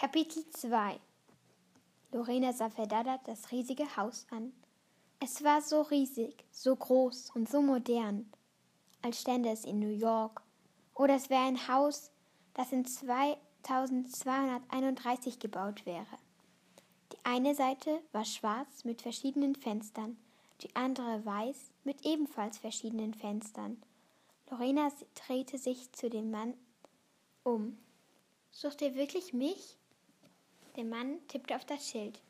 Kapitel 2 Lorena sah verdattert das riesige Haus an. Es war so riesig, so groß und so modern, als stände es in New York. Oder es wäre ein Haus, das in 2231 gebaut wäre. Die eine Seite war schwarz mit verschiedenen Fenstern, die andere weiß mit ebenfalls verschiedenen Fenstern. Lorena drehte sich zu dem Mann um. Sucht ihr wirklich mich? Der Mann tippte auf das Schild.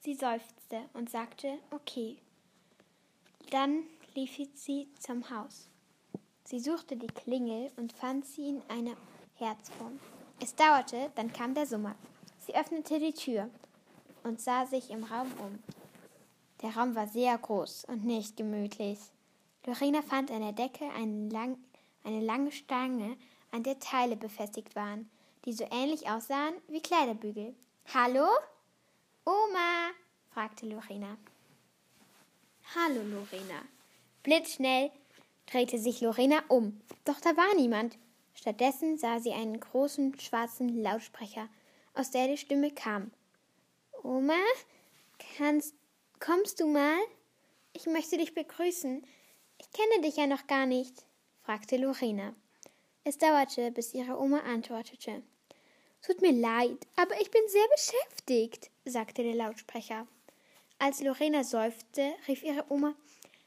Sie seufzte und sagte Okay. Dann lief sie zum Haus. Sie suchte die Klingel und fand sie in einer Herzform. Es dauerte, dann kam der Summer. Sie öffnete die Tür und sah sich im Raum um. Der Raum war sehr groß und nicht gemütlich. Lorena fand an der Decke lang, eine lange Stange, an der Teile befestigt waren, die so ähnlich aussahen wie Kleiderbügel. Hallo? Oma? fragte Lorena. Hallo, Lorena. Blitzschnell drehte sich Lorena um, doch da war niemand. Stattdessen sah sie einen großen schwarzen Lautsprecher, aus der die Stimme kam. Oma, kannst, kommst du mal? Ich möchte dich begrüßen. Ich kenne dich ja noch gar nicht, fragte Lorena. Es dauerte, bis ihre Oma antwortete. Tut mir leid, aber ich bin sehr beschäftigt, sagte der Lautsprecher. Als Lorena seufzte, rief ihre Oma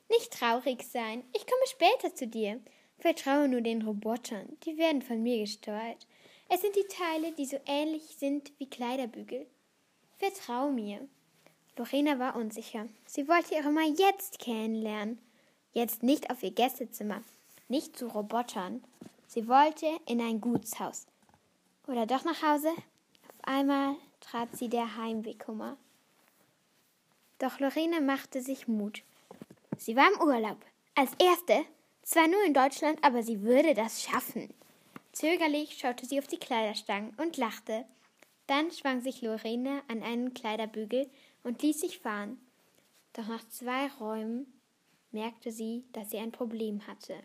Nicht traurig sein, ich komme später zu dir. Vertraue nur den Robotern, die werden von mir gesteuert. Es sind die Teile, die so ähnlich sind wie Kleiderbügel. Vertrau mir. Lorena war unsicher. Sie wollte ihre Oma jetzt kennenlernen. Jetzt nicht auf ihr Gästezimmer, nicht zu Robotern. Sie wollte in ein Gutshaus. Oder doch nach Hause? Auf einmal trat sie der Heimwehkummer. Doch Lorena machte sich Mut. Sie war im Urlaub. Als Erste. Zwar nur in Deutschland, aber sie würde das schaffen. Zögerlich schaute sie auf die Kleiderstangen und lachte. Dann schwang sich Lorena an einen Kleiderbügel und ließ sich fahren. Doch nach zwei Räumen merkte sie, dass sie ein Problem hatte.